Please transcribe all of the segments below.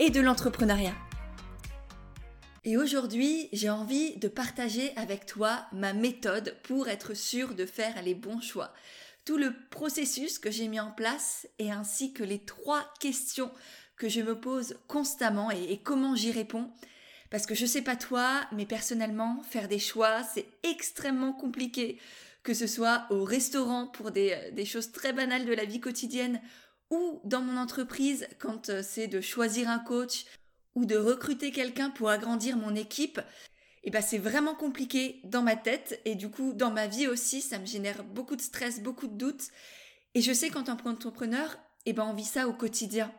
et de l'entrepreneuriat. Et aujourd'hui, j'ai envie de partager avec toi ma méthode pour être sûr de faire les bons choix. Tout le processus que j'ai mis en place et ainsi que les trois questions que je me pose constamment et, comment j'y réponds. Parce que je sais pas toi, mais personnellement, faire des choix, c'est extrêmement compliqué. Que ce soit au restaurant pour des, des choses très banales de la vie quotidienne ou dans mon entreprise quand euh, c'est de choisir un coach ou de recruter quelqu'un pour agrandir mon équipe, eh ben c'est vraiment compliqué dans ma tête et du coup dans ma vie aussi, ça me génère beaucoup de stress, beaucoup de doutes. Et je sais qu'en tant qu'entrepreneur, eh ben on vit ça au quotidien.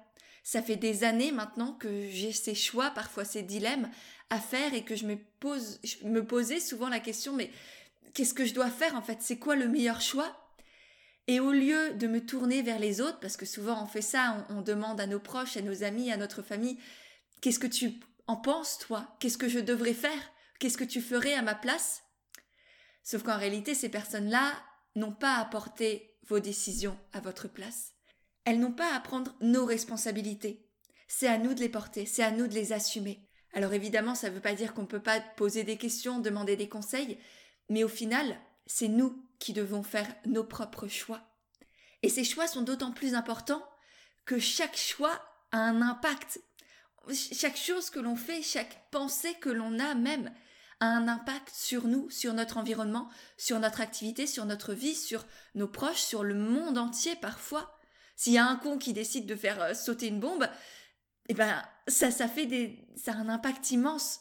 Ça fait des années maintenant que j'ai ces choix, parfois ces dilemmes à faire et que je me pose, je me posais souvent la question mais qu'est-ce que je dois faire en fait? C'est quoi le meilleur choix? Et au lieu de me tourner vers les autres, parce que souvent on fait ça, on, demande à nos proches, à nos amis, à notre famille, qu'est-ce que tu en penses toi? Qu'est-ce que je devrais faire? Qu'est-ce que tu ferais à ma place? Sauf qu'en réalité, ces personnes-là n'ont pas à porter vos décisions à votre place. Elles n'ont pas à prendre nos responsabilités. C'est à nous de les porter, c'est à nous de les assumer. Alors évidemment, ça ne veut pas dire qu'on ne peut pas poser des questions, demander des conseils, mais au final, c'est nous qui devons faire nos propres choix. Et ces choix sont d'autant plus importants que chaque choix a un impact. Chaque chose que l'on fait, chaque pensée que l'on a même, a un impact sur nous, sur notre environnement, sur notre activité, sur notre vie, sur nos proches, sur le monde entier parfois. S'il y a un con qui décide de faire euh, sauter une bombe, eh ben ça, ça fait des, ça a un impact immense.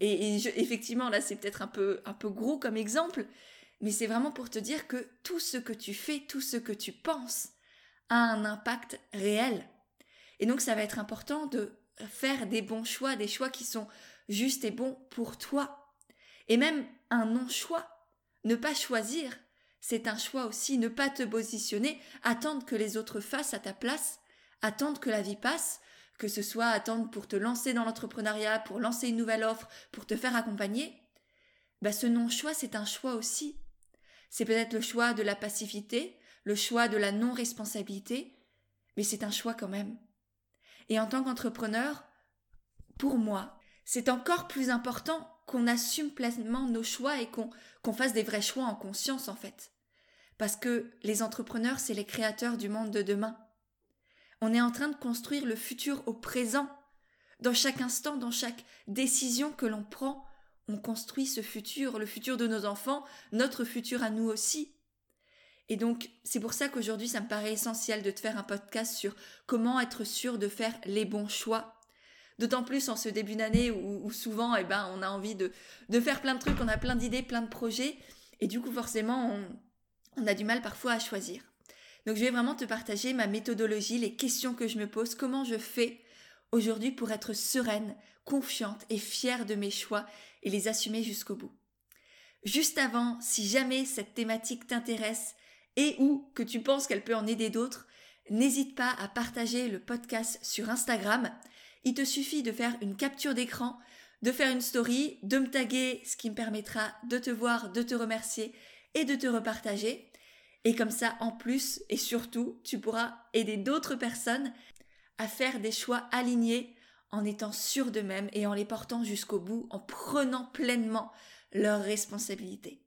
Et, effectivement, là, c'est peut-être un peu, un peu gros comme exemple, mais c'est vraiment pour te dire que tout ce que tu fais, tout ce que tu penses a un impact réel. Et donc ça va être important de faire des bons choix, des choix qui sont justes et bons pour toi. Et même un non-choix, ne pas choisir, c'est un choix aussi, ne pas te positionner, attendre que les autres fassent à ta place, attendre que la vie passe, que ce soit attendre pour te lancer dans l'entrepreneuriat, pour lancer une nouvelle offre, pour te faire accompagner. Bah ce non-choix, c'est un choix aussi. C'est peut-être le choix de la passivité, le choix de la non-responsabilité, mais c'est un choix quand même. Et en tant qu'entrepreneur, pour moi, c'est encore plus important qu'on assume pleinement nos choix et qu'on fasse des vrais choix en conscience en fait. Parce que les entrepreneurs, c'est les créateurs du monde de demain. On est en train de construire le futur au présent. Dans chaque instant, dans chaque décision que l'on prend, on construit ce futur, le futur de nos enfants, notre futur à nous aussi. Et donc, c'est pour ça qu'aujourd'hui, ça me paraît essentiel de te faire un podcast sur comment être sûr de faire les bons choix. D'autant plus en ce début d'année où, souvent, eh ben, on a envie de, de faire plein de trucs, on a plein d'idées, plein de projets. Et du coup, forcément, on, on a du mal parfois à choisir. Donc, je vais vraiment te partager ma méthodologie, les questions que je me pose, comment je fais aujourd'hui pour être sereine, confiante et fière de mes choix et les assumer jusqu'au bout. Juste avant, si jamais cette thématique t'intéresse et ou que tu penses qu'elle peut en aider d'autres, n'hésite pas à partager le podcast sur Instagram. Il te suffit de faire une capture d'écran, de faire une story, de me taguer, ce qui me permettra de te voir, de te remercier et de te repartager. Et comme ça, en plus et surtout, tu pourras aider d'autres personnes à faire des choix alignés en étant sûrs d'eux-mêmes et en les portant jusqu'au bout, en prenant pleinement leurs responsabilités.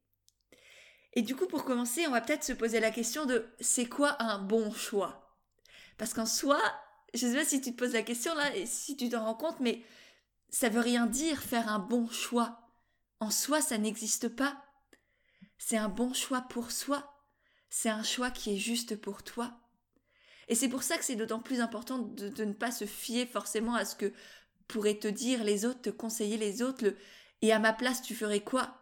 Et du coup, pour commencer, on va peut-être se poser la question de c'est quoi un bon choix? Parce qu'en soi, je sais pas si tu te poses la question là et si tu t'en rends compte, mais ça veut rien dire faire un bon choix. En soi, ça n'existe pas. C'est un bon choix pour soi. C'est un choix qui est juste pour toi. Et c'est pour ça que c'est d'autant plus important de, ne pas se fier forcément à ce que pourraient te dire les autres, te conseiller les autres, le et à ma place tu ferais quoi?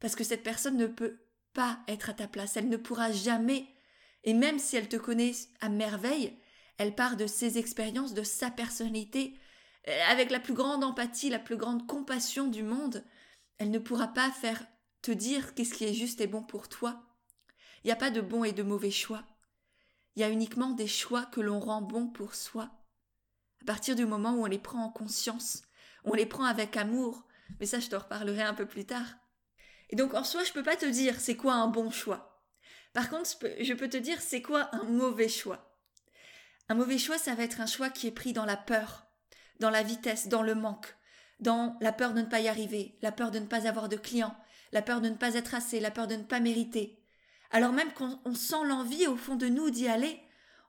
Parce que cette personne ne peut pas être à ta place, elle ne pourra jamais. Et même si elle te connaît à merveille, elle part de ses expériences, de sa personnalité, avec la plus grande empathie, la plus grande compassion du monde, elle ne pourra pas faire te dire qu'est-ce qui est juste et bon pour toi. Il n'y a pas de bon et de mauvais choix. Il y a uniquement des choix que l'on rend bons pour soi. À partir du moment où on les prend en conscience, on les prend avec amour, mais ça je te reparlerai un peu plus tard. Et donc en soi, je peux pas te dire c'est quoi un bon choix. Par contre, je peux te dire c'est quoi un mauvais choix. Un mauvais choix, ça va être un choix qui est pris dans la peur, dans la vitesse, dans le manque, dans la peur de ne pas y arriver, la peur de ne pas avoir de clients, la peur de ne pas être assez, la peur de ne pas mériter. Alors même qu'on sent l'envie au fond de nous d'y aller,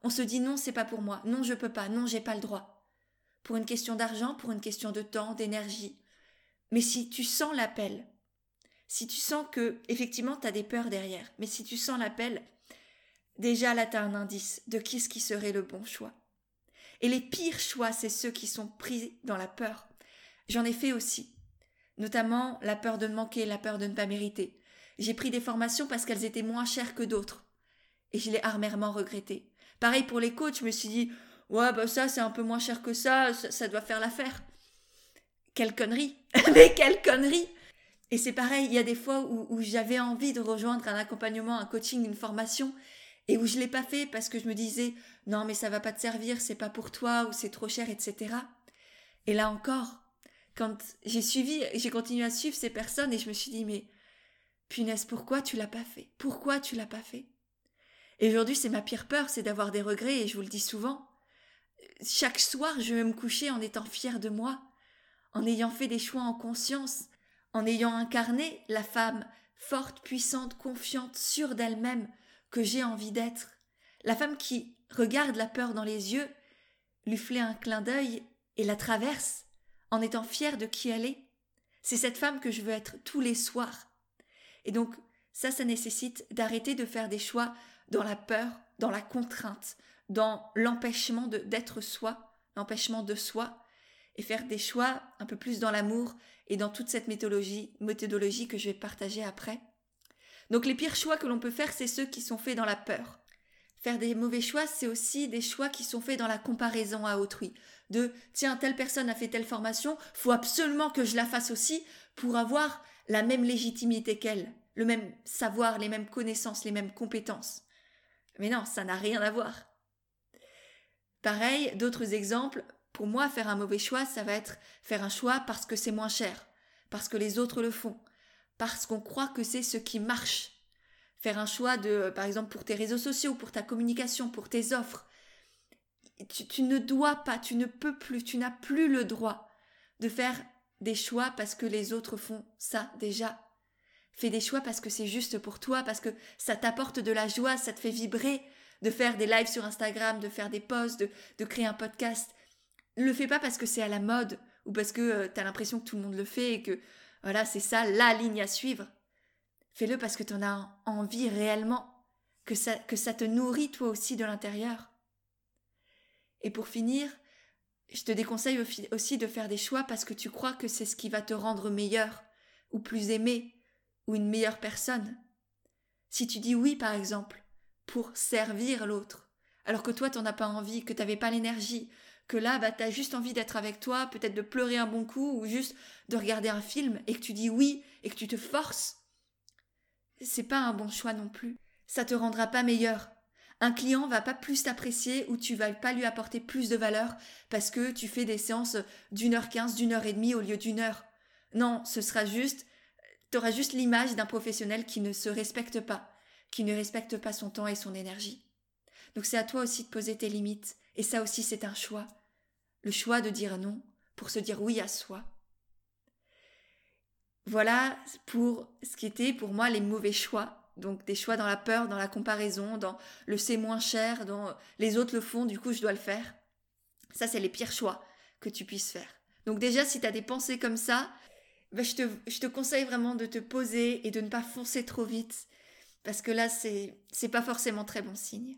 on se dit non, c'est pas pour moi, non, je peux pas, non, j'ai pas le droit. Pour une question d'argent, pour une question de temps, d'énergie. Mais si tu sens l'appel, si tu sens que, effectivement, tu as des peurs derrière, mais si tu sens l'appel, déjà là, tu as un indice de qui ce qui serait le bon choix. Et les pires choix, c'est ceux qui sont pris dans la peur. J'en ai fait aussi. Notamment la peur de manquer, la peur de ne pas mériter. J'ai pris des formations parce qu'elles étaient moins chères que d'autres. Et je l'ai amèrement regretté. Pareil pour les coachs, je me suis dit, ouais, bah ça, c'est un peu moins cher que ça, ça, doit faire l'affaire. Quelle connerie! Mais quelle connerie! Et c'est pareil, il y a des fois où, j'avais envie de rejoindre un accompagnement, un coaching, une formation, et où je l'ai pas fait parce que je me disais non mais ça va pas te servir, c'est pas pour toi ou c'est trop cher, etc. Et là encore, quand j'ai suivi, j'ai continué à suivre ces personnes et je me suis dit mais punaise pourquoi tu l'as pas fait? Pourquoi tu l'as pas fait? Et aujourd'hui c'est ma pire peur, c'est d'avoir des regrets et je vous le dis souvent. Chaque soir je vais me coucher en étant fière de moi, en ayant fait des choix en conscience, en ayant incarné la femme forte, puissante, confiante, sûre d'elle-même que j'ai envie d'être, la femme qui regarde la peur dans les yeux, lui fait un clin d'œil et la traverse en étant fière de qui elle est. C'est cette femme que je veux être tous les soirs. Et donc, ça, ça nécessite d'arrêter de faire des choix dans la peur, dans la contrainte, dans l'empêchement d'être soi, l'empêchement de soi, et faire des choix un peu plus dans l'amour et dans toute cette méthodologie, méthodologie que je vais partager après. Donc les pires choix que l'on peut faire, c'est ceux qui sont faits dans la peur. Faire des mauvais choix, c'est aussi des choix qui sont faits dans la comparaison à autrui. De tiens, telle personne a fait telle formation, faut absolument que je la fasse aussi pour avoir la même légitimité qu'elle, le même savoir, les mêmes connaissances, les mêmes compétences. Mais non, ça n'a rien à voir. Pareil, d'autres exemples, pour moi, faire un mauvais choix, ça va être faire un choix parce que c'est moins cher, parce que les autres le font, parce qu'on croit que c'est ce qui marche. Faire un choix de, par exemple, pour tes réseaux sociaux, pour ta communication, pour tes offres. Tu, tu ne dois pas, tu ne peux plus, tu n'as plus le droit de faire des choix parce que les autres font ça déjà. Fais des choix parce que c'est juste pour toi, parce que ça t'apporte de la joie, ça te fait vibrer de faire des lives sur Instagram, de faire des posts, de, de créer un podcast le fais pas parce que c'est à la mode ou parce que euh, tu as l'impression que tout le monde le fait et que voilà, c'est ça la ligne à suivre. Fais-le parce que tu en as envie réellement, que ça, que ça te nourrit toi aussi de l'intérieur. Et pour finir, je te déconseille aussi de faire des choix parce que tu crois que c'est ce qui va te rendre meilleur, ou plus aimé, ou une meilleure personne. Si tu dis oui, par exemple, pour servir l'autre, alors que toi t'en as pas envie, que t'avais pas l'énergie, que là, bah, as juste envie d'être avec toi, peut-être de pleurer un bon coup ou juste de regarder un film et que tu dis oui et que tu te forces, c'est pas un bon choix non plus. Ça te rendra pas meilleur. Un client va pas plus t'apprécier ou tu vas pas lui apporter plus de valeur parce que tu fais des séances d'une heure quinze, d'une heure et demie au lieu d'une heure. Non, ce sera juste, t'auras juste l'image d'un professionnel qui ne se respecte pas, qui ne respecte pas son temps et son énergie. Donc c'est à toi aussi de poser tes limites et ça aussi, c'est un choix. Le choix de dire non pour se dire oui à soi. Voilà pour ce qui était pour moi les mauvais choix. Donc des choix dans la peur, dans la comparaison, dans le c'est moins cher, dans les autres le font, du coup je dois le faire. Ça, c'est les pires choix que tu puisses faire. Donc déjà, si tu as des pensées comme ça, ben, je, te, je te conseille vraiment de te poser et de ne pas foncer trop vite. Parce que là, c'est, c'est pas forcément très bon signe.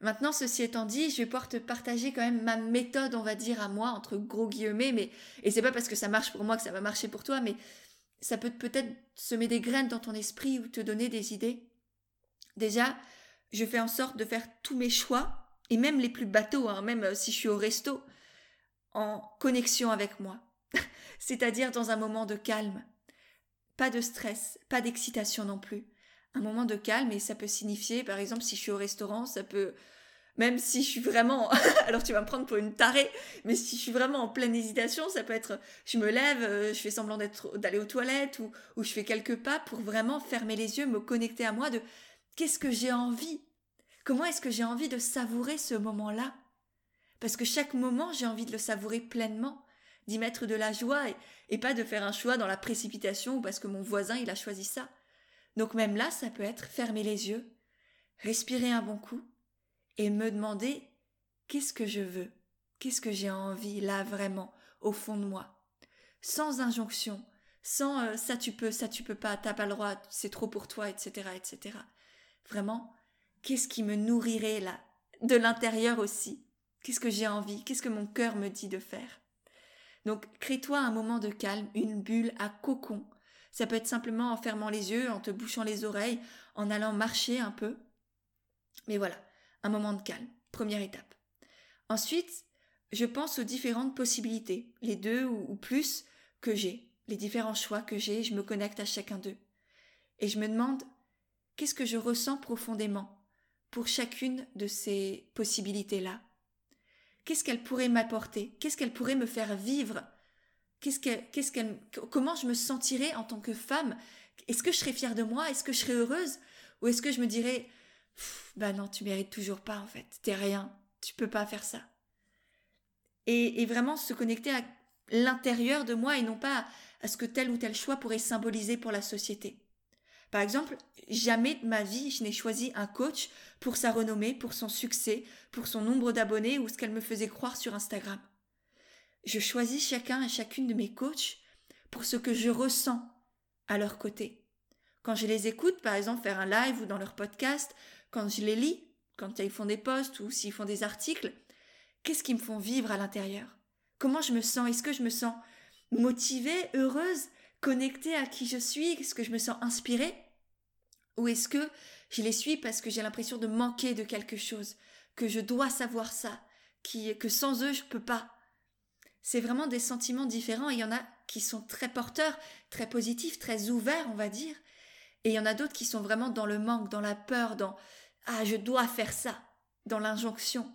Maintenant, ceci étant dit, je vais pouvoir te partager quand même ma méthode, on va dire, à moi, entre gros guillemets, mais, et c'est pas parce que ça marche pour moi que ça va marcher pour toi, mais ça peut peut-être semer des graines dans ton esprit ou te donner des idées. Déjà, je fais en sorte de faire tous mes choix, et même les plus bateaux, hein, même euh, si je suis au resto, en connexion avec moi, c'est-à-dire dans un moment de calme. Pas de stress, pas d'excitation non plus. Un moment de calme et ça peut signifier, par exemple, si je suis au restaurant, ça peut même si je suis vraiment, alors tu vas me prendre pour une tarée, mais si je suis vraiment en pleine hésitation, ça peut être, je me lève, euh, je fais semblant d'être, d'aller aux toilettes ou, je fais quelques pas pour vraiment fermer les yeux, me connecter à moi de qu'est-ce que j'ai envie, comment est-ce que j'ai envie de savourer ce moment-là, parce que chaque moment j'ai envie de le savourer pleinement, d'y mettre de la joie et, et pas de faire un choix dans la précipitation ou parce que mon voisin il a choisi ça. Donc même là, ça peut être fermer les yeux, respirer un bon coup et me demander qu'est-ce que je veux, qu'est-ce que j'ai envie là vraiment au fond de moi, sans injonction, sans euh, ça tu peux, ça tu peux pas, t'as pas le droit, c'est trop pour toi, etc., etc. Vraiment, qu'est-ce qui me nourrirait là, de l'intérieur aussi? Qu'est-ce que j'ai envie? Qu'est-ce que mon cœur me dit de faire? Donc, crée-toi un moment de calme, une bulle à cocon. Ça peut être simplement en fermant les yeux, en te bouchant les oreilles, en allant marcher un peu. Mais voilà, un moment de calme, première étape. Ensuite, je pense aux différentes possibilités, les deux ou, plus que j'ai, les différents choix que j'ai, je me connecte à chacun d'eux. Et je me demande qu'est-ce que je ressens profondément pour chacune de ces possibilités-là? Qu'est-ce qu'elle pourrait m'apporter? Qu'est-ce qu'elle pourrait me faire vivre? Qu'est-ce qu'est-ce qu'elle, comment je me sentirais en tant que femme? Est-ce que je serais fière de moi? Est-ce que je serais heureuse? Ou est-ce que je me dirais bah non, tu mérites toujours pas en fait. T'es rien. Tu peux pas faire ça. Et, vraiment se connecter à l'intérieur de moi et non pas à, ce que tel ou tel choix pourrait symboliser pour la société. Par exemple, jamais de ma vie je n'ai choisi un coach pour sa renommée, pour son succès, pour son nombre d'abonnés ou ce qu'elle me faisait croire sur Instagram. Je choisis chacun et chacune de mes coachs pour ce que je ressens à leur côté. Quand je les écoute, par exemple, faire un live ou dans leur podcast, quand je les lis, quand ils font des posts ou s'ils font des articles, qu'est-ce qui me font vivre à l'intérieur? Comment je me sens? Est-ce que je me sens motivée, heureuse, connectée à qui je suis? Est-ce que je me sens inspirée? Ou est-ce que je les suis parce que j'ai l'impression de manquer de quelque chose, que je dois savoir ça, qui, que sans eux je peux pas? C'est vraiment des sentiments différents il y en a qui sont très porteurs, très positifs, très ouverts, on va dire, et il y en a d'autres qui sont vraiment dans le manque, dans la peur, dans ah, je dois faire ça, dans l'injonction.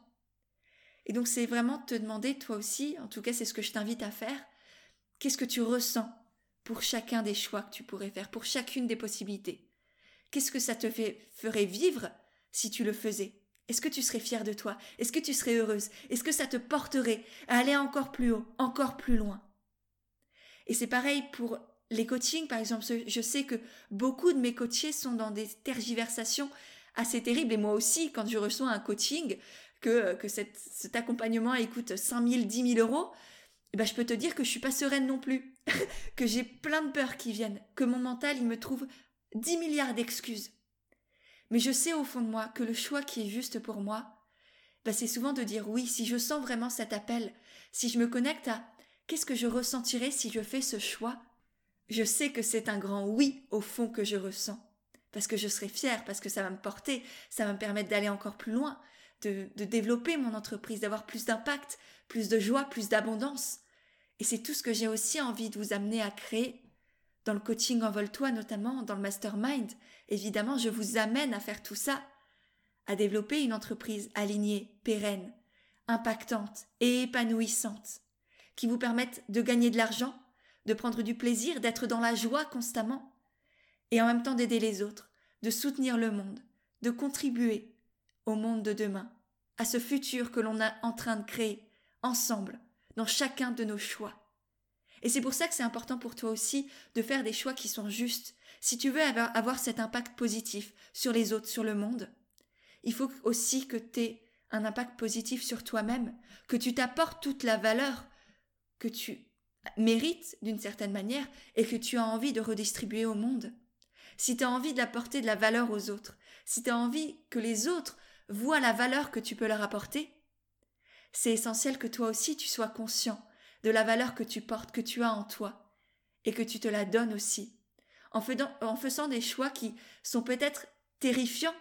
Et donc c'est vraiment te demander, toi aussi, en tout cas c'est ce que je t'invite à faire, qu'est-ce que tu ressens pour chacun des choix que tu pourrais faire, pour chacune des possibilités? Qu'est-ce que ça te ferait vivre si tu le faisais? Est-ce que tu serais fière de toi? Est-ce que tu serais heureuse? Est-ce que ça te porterait à aller encore plus haut, encore plus loin? Et c'est pareil pour les coachings, par exemple. Je sais que beaucoup de mes coachés sont dans des tergiversations assez terrible. Et moi aussi, quand je reçois un coaching, que, que cet accompagnement coûte 5 000, 10 000 euros, eh ben, je peux te dire que je suis pas sereine non plus, que j'ai plein de peurs qui viennent, que mon mental, il me trouve 10 milliards d'excuses. Mais je sais au fond de moi que le choix qui est juste pour moi, ben, c'est souvent de dire oui, si je sens vraiment cet appel, si je me connecte à qu'est-ce que je ressentirais si je fais ce choix, je sais que c'est un grand oui au fond que je ressens parce que je serai fière, parce que ça va me porter, ça va me permettre d'aller encore plus loin, de, développer mon entreprise, d'avoir plus d'impact, plus de joie, plus d'abondance. Et c'est tout ce que j'ai aussi envie de vous amener à créer. Dans le coaching Envole-toi notamment, dans le mastermind, évidemment, je vous amène à faire tout ça, à développer une entreprise alignée, pérenne, impactante et épanouissante, qui vous permette de gagner de l'argent, de prendre du plaisir, d'être dans la joie constamment, et en même temps d'aider les autres, de soutenir le monde, de contribuer au monde de demain, à ce futur que l'on est en train de créer ensemble, dans chacun de nos choix. Et c'est pour ça que c'est important pour toi aussi de faire des choix qui sont justes. Si tu veux avoir cet impact positif sur les autres, sur le monde, il faut aussi que tu aies un impact positif sur toi-même, que tu t'apportes toute la valeur que tu mérites d'une certaine manière et que tu as envie de redistribuer au monde. Si tu as envie d'apporter de la valeur aux autres, si tu as envie que les autres voient la valeur que tu peux leur apporter, c'est essentiel que toi aussi tu sois conscient de la valeur que tu portes, que tu as en toi, et que tu te la donnes aussi, en, en faisant des choix qui sont peut-être terrifiants,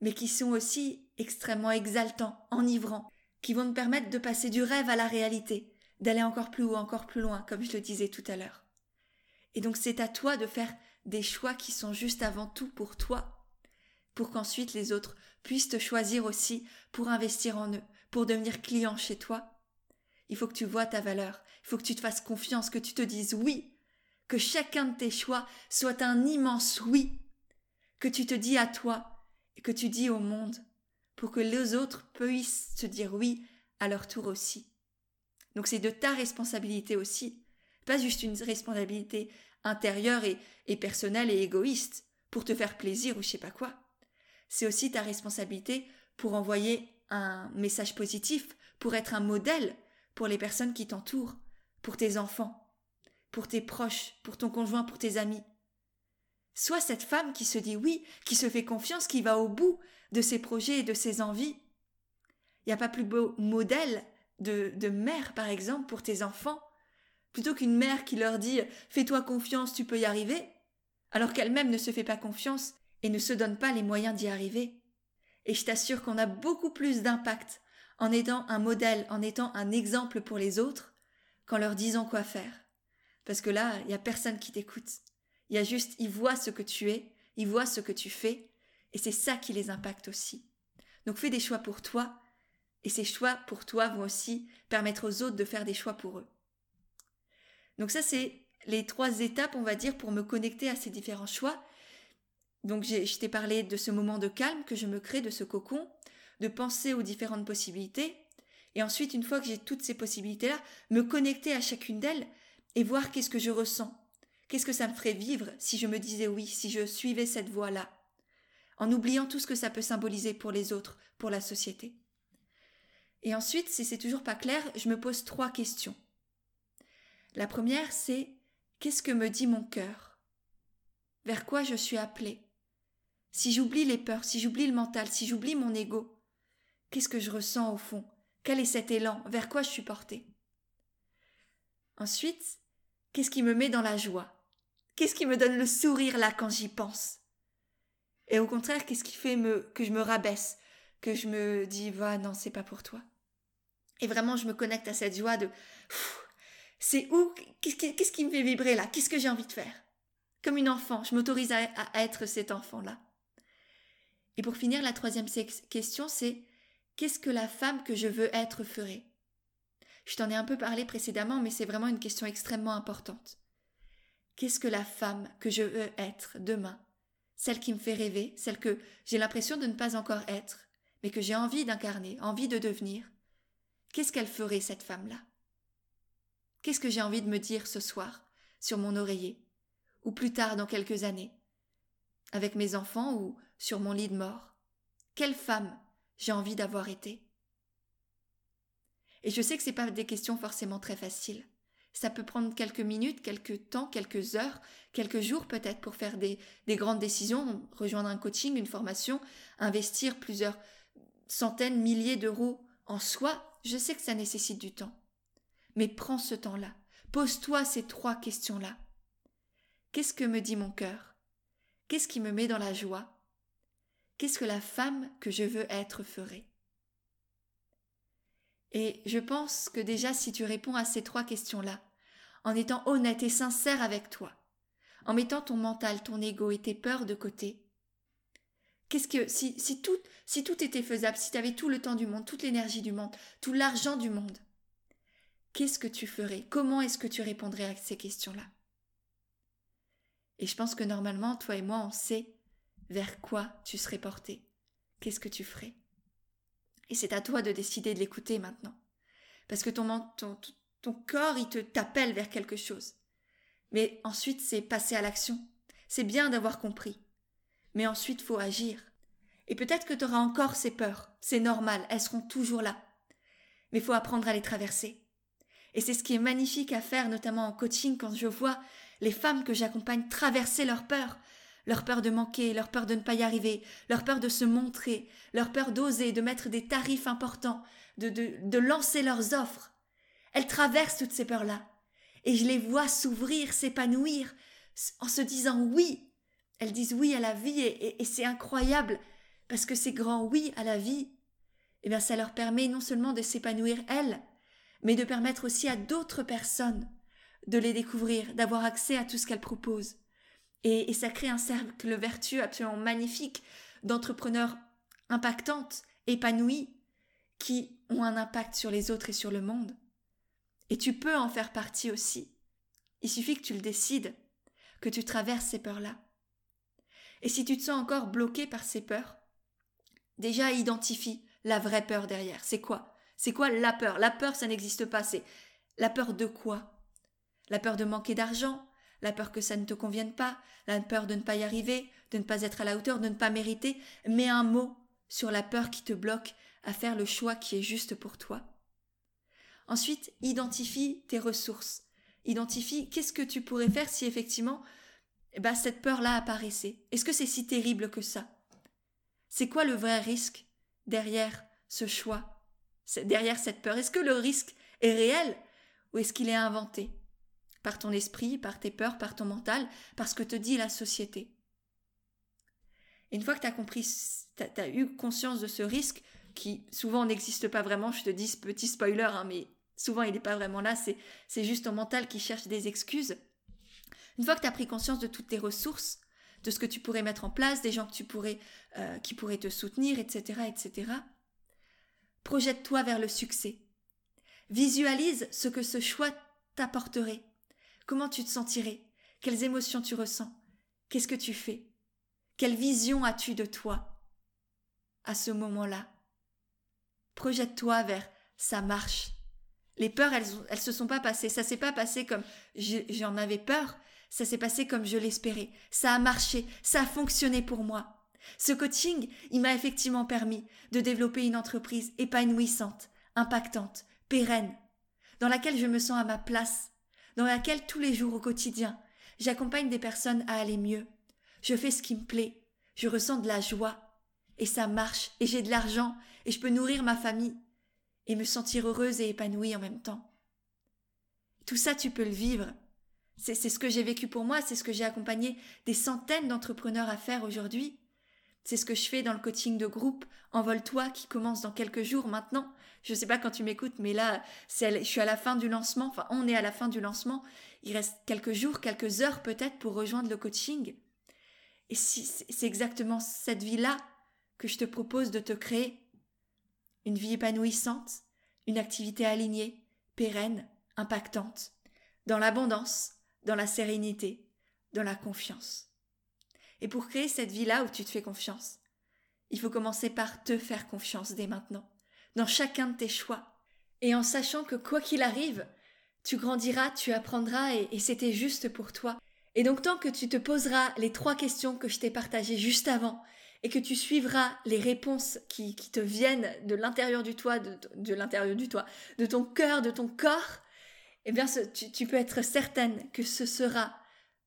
mais qui sont aussi extrêmement exaltants, enivrants, qui vont te permettre de passer du rêve à la réalité, d'aller encore plus haut, encore plus loin, comme je le disais tout à l'heure. Et donc c'est à toi de faire des choix qui sont juste avant tout pour toi, pour qu'ensuite les autres puissent te choisir aussi pour investir en eux, pour devenir client chez toi. Il faut que tu vois ta valeur, il faut que tu te fasses confiance, que tu te dises oui, que chacun de tes choix soit un immense oui, que tu te dis à toi et que tu dis au monde, pour que les autres puissent te dire oui à leur tour aussi. Donc c'est de ta responsabilité aussi, pas juste une responsabilité intérieure et, personnelle et égoïste pour te faire plaisir ou je sais pas quoi. C'est aussi ta responsabilité pour envoyer un message positif, pour être un modèle pour les personnes qui t'entourent, pour tes enfants, pour tes proches, pour ton conjoint, pour tes amis. Sois cette femme qui se dit oui, qui se fait confiance, qui va au bout de ses projets et de ses envies. Il n'y a pas plus beau modèle de, mère, par exemple, pour tes enfants, plutôt qu'une mère qui leur dit Fais-toi confiance, tu peux y arriver, alors qu'elle-même ne se fait pas confiance et ne se donne pas les moyens d'y arriver. Et je t'assure qu'on a beaucoup plus d'impact en étant un modèle, en étant un exemple pour les autres, qu'en leur disant quoi faire. Parce que là, il n'y a personne qui t'écoute. Il y a juste, ils voient ce que tu es, ils voient ce que tu fais, et c'est ça qui les impacte aussi. Donc fais des choix pour toi, et ces choix pour toi vont aussi permettre aux autres de faire des choix pour eux. Donc ça, c'est les trois étapes, on va dire, pour me connecter à ces différents choix. Donc je t'ai parlé de ce moment de calme que je me crée, de ce cocon, de penser aux différentes possibilités, et ensuite, une fois que j'ai toutes ces possibilités-là, me connecter à chacune d'elles et voir qu'est-ce que je ressens, qu'est-ce que ça me ferait vivre si je me disais oui, si je suivais cette voie-là, en oubliant tout ce que ça peut symboliser pour les autres, pour la société. Et ensuite, si c'est toujours pas clair, je me pose trois questions. La première, c'est qu'est-ce que me dit mon cœur? Vers quoi je suis appelée? Si j'oublie les peurs, si j'oublie le mental, si j'oublie mon ego, qu'est-ce que je ressens au fond? Quel est cet élan? Vers quoi je suis portée? Ensuite, qu'est-ce qui me met dans la joie? Qu'est-ce qui me donne le sourire là quand j'y pense? Et au contraire, qu'est-ce qui fait que je me rabaisse, que je me dis, va, non, c'est pas pour toi. Et vraiment, je me connecte à cette joie de, c'est où Qu'est-ce qui me fait vibrer là? Qu'est-ce que j'ai envie de faire? Comme une enfant, je m'autorise à, être cet enfant-là. Et pour finir, la troisième question, c'est qu'est-ce que la femme que je veux être ferait? Je t'en ai un peu parlé précédemment, mais c'est vraiment une question extrêmement importante. Qu'est-ce que la femme que je veux être demain? Celle qui me fait rêver, celle que j'ai l'impression de ne pas encore être, mais que j'ai envie d'incarner, envie de devenir. Qu'est-ce qu'elle ferait, cette femme-là? Qu'est-ce que j'ai envie de me dire ce soir, sur mon oreiller, ou plus tard dans quelques années, avec mes enfants ou sur mon lit de mort? Quelle femme j'ai envie d'avoir été? Et je sais que ce pas des questions forcément très faciles. Ça peut prendre quelques minutes, quelques temps, quelques heures, quelques jours peut-être pour faire des, des grandes décisions, rejoindre un coaching, une formation, investir plusieurs centaines, milliers d'euros en soi. Je sais que ça nécessite du temps. Mais prends ce temps-là. Pose-toi ces trois questions-là. Qu'est-ce que me dit mon cœur? Qu'est-ce qui me met dans la joie? Qu'est-ce que la femme que je veux être ferait? Et je pense que déjà si tu réponds à ces trois questions-là, en étant honnête et sincère avec toi, en mettant ton mental, ton ego et tes peurs de côté, Si tout était faisable, si tu avais tout le temps du monde, toute l'énergie du monde, tout l'argent du monde, qu'est-ce que tu ferais? Comment est-ce que tu répondrais à ces questions-là? Et je pense que normalement, toi et moi, on sait vers quoi tu serais porté. Qu'est-ce que tu ferais? Et c'est à toi de décider de l'écouter maintenant. Parce que ton, ton, ton corps, il te t'appelle vers quelque chose. Mais ensuite, c'est passer à l'action. C'est bien d'avoir compris. Mais ensuite, faut agir. Et peut-être que tu auras encore ces peurs. C'est normal, elles seront toujours là. Mais faut apprendre à les traverser. Et c'est ce qui est magnifique à faire, notamment en coaching, quand je vois les femmes que j'accompagne traverser leur peur, leur peur de manquer, leur peur de ne pas y arriver, leur peur de se montrer, leur peur d'oser, de mettre des tarifs importants, de, de, de lancer leurs offres. Elles traversent toutes ces peurs-là. Et je les vois s'ouvrir, s'épanouir, en se disant oui. Elles disent oui à la vie et, c'est incroyable, parce que ces grands oui à la vie, eh bien ça leur permet non seulement de s'épanouir elles, mais de permettre aussi à d'autres personnes de les découvrir, d'avoir accès à tout ce qu'elles proposent. Et, et, ça crée un cercle vertueux absolument magnifique d'entrepreneurs impactantes, épanouis, qui ont un impact sur les autres et sur le monde. Et tu peux en faire partie aussi. Il suffit que tu le décides, que tu traverses ces peurs-là. Et si tu te sens encore bloqué par ces peurs, déjà identifie la vraie peur derrière. C'est quoi? C'est quoi la peur? La peur, ça n'existe pas. C'est la peur de quoi? La peur de manquer d'argent, la peur que ça ne te convienne pas, la peur de ne pas y arriver, de ne pas être à la hauteur, de ne pas mériter. Mets un mot sur la peur qui te bloque à faire le choix qui est juste pour toi. Ensuite, identifie tes ressources. Identifie qu'est-ce que tu pourrais faire si effectivement bah, cette peur-là apparaissait. Est-ce que c'est si terrible que ça? C'est quoi le vrai risque derrière ce choix, derrière cette peur? Est-ce que le risque est réel? Ou est-ce qu'il est inventé? Par ton esprit, par tes peurs, par ton mental, par ce que te dit la société. Une fois que tu as compris, tu as, eu conscience de ce risque, qui souvent n'existe pas vraiment, je te dis petit spoiler, hein, mais souvent il n'est pas vraiment là, c'est juste ton mental qui cherche des excuses. Une fois que tu as pris conscience de toutes tes ressources, de ce que tu pourrais mettre en place, des gens euh, qui pourraient te soutenir, etc., etc., projette-toi vers le succès. Visualise ce que ce choix t'apporterait. Comment tu te sentirais? Quelles émotions tu ressens? Qu'est-ce que tu fais? Quelle vision as-tu de toi à ce moment-là? Projette-toi vers ça marche. Les peurs, elles, elles se sont pas passées. Ça s'est pas passé comme j'en avais peur. Ça s'est passé comme je l'espérais. Ça a marché. Ça a fonctionné pour moi. Ce coaching, il m'a effectivement permis de développer une entreprise épanouissante, impactante, pérenne, dans laquelle je me sens à ma place, dans laquelle tous les jours au quotidien, j'accompagne des personnes à aller mieux, je fais ce qui me plaît, je ressens de la joie, et ça marche, et j'ai de l'argent, et je peux nourrir ma famille, et me sentir heureuse et épanouie en même temps. Tout ça, tu peux le vivre. C'est ce que j'ai vécu pour moi, c'est ce que j'ai accompagné des centaines d'entrepreneurs à faire aujourd'hui. C'est ce que je fais dans le coaching de groupe Envole-toi qui commence dans quelques jours maintenant. Je ne sais pas quand tu m'écoutes, mais là, je suis à la fin du lancement. Enfin, on est à la fin du lancement. Il reste quelques jours, quelques heures peut-être pour rejoindre le coaching. Et si c'est exactement cette vie-là que je te propose de te créer. Une vie épanouissante, une activité alignée, pérenne, impactante, dans l'abondance, dans la sérénité, dans la confiance. Et pour créer cette vie-là où tu te fais confiance, il faut commencer par te faire confiance dès maintenant, dans chacun de tes choix, et en sachant que quoi qu'il arrive, tu grandiras, tu apprendras et, c'était juste pour toi. Et donc tant que tu te poseras les trois questions que je t'ai partagées juste avant et que tu suivras les réponses qui, te viennent de l'intérieur du toit, de, l'intérieur du toit, de ton cœur, de ton corps, eh bien tu, tu peux être certaine que ce sera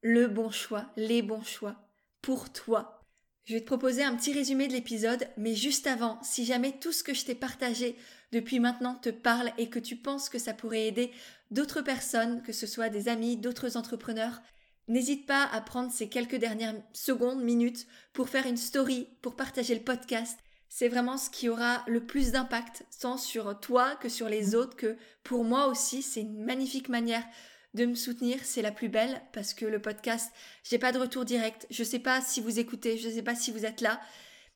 le bon choix, les bons choix pour toi. Je vais te proposer un petit résumé de l'épisode, mais juste avant, si jamais tout ce que je t'ai partagé depuis maintenant te parle et que tu penses que ça pourrait aider d'autres personnes, que ce soit des amis, d'autres entrepreneurs, N'hésite pas à prendre ces quelques dernières secondes, minutes pour faire une story, pour partager le podcast. C'est vraiment ce qui aura le plus d'impact, tant sur toi que sur les autres, que pour moi aussi, c'est une magnifique manière de me soutenir, c'est la plus belle parce que le podcast, j'ai pas de retour direct, je sais pas si vous écoutez, je sais pas si vous êtes là.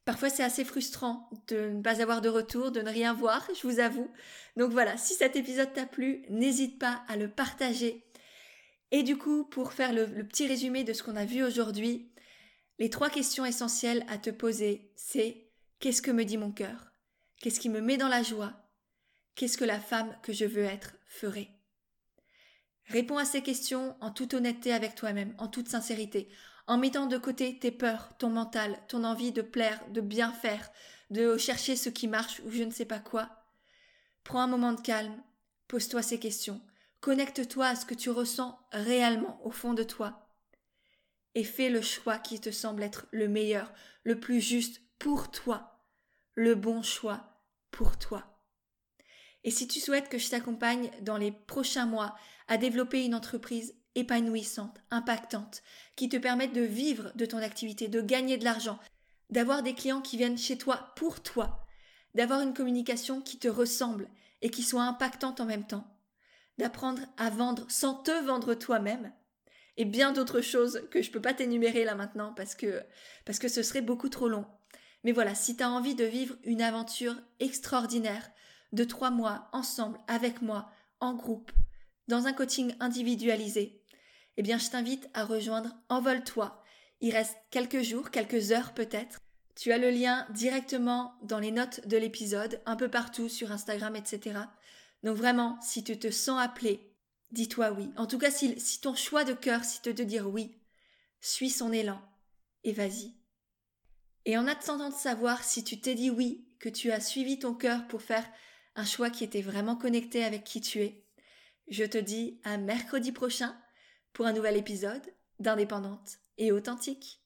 Parfois c'est assez frustrant de ne pas avoir de retour, de ne rien voir, je vous avoue. Donc voilà, si cet épisode t'a plu, n'hésite pas à le partager et du coup, pour faire le, petit résumé de ce qu'on a vu aujourd'hui, les trois questions essentielles à te poser, c'est qu'est-ce que me dit mon cœur? Qu'est-ce qui me met dans la joie? Qu'est-ce que la femme que je veux être ferait? Réponds à ces questions en toute honnêteté avec toi-même, en toute sincérité, en mettant de côté tes peurs, ton mental, ton envie de plaire, de bien faire, de chercher ce qui marche ou je ne sais pas quoi. Prends un moment de calme, pose-toi ces questions, Connecte-toi à ce que tu ressens réellement au fond de toi et fais le choix qui te semble être le meilleur, le plus juste pour toi, le bon choix pour toi. Et si tu souhaites que je t'accompagne dans les prochains mois à développer une entreprise épanouissante, impactante, qui te permette de vivre de ton activité, de gagner de l'argent, d'avoir des clients qui viennent chez toi pour toi, d'avoir une communication qui te ressemble et qui soit impactante en même temps, d'apprendre à vendre sans te vendre toi-même, et bien d'autres choses que je ne peux pas t'énumérer là maintenant parce que, parce que ce serait beaucoup trop long. Mais voilà, si tu as envie de vivre une aventure extraordinaire de trois mois ensemble, avec moi, en groupe, dans un coaching individualisé, eh bien je t'invite à rejoindre Envole-toi. Il reste quelques jours, quelques heures peut-être. Tu as le lien directement dans les notes de l'épisode, un peu partout sur Instagram, etc. Donc vraiment, si tu te sens appelé, dis-toi oui. En tout cas, si, si ton choix de cœur, de te dire oui, suis son élan et vas-y. Et en attendant de savoir si tu t'es dit oui, que tu as suivi ton cœur pour faire un choix qui était vraiment connecté avec qui tu es, je te dis à mercredi prochain pour un nouvel épisode d'Indépendante et authentique.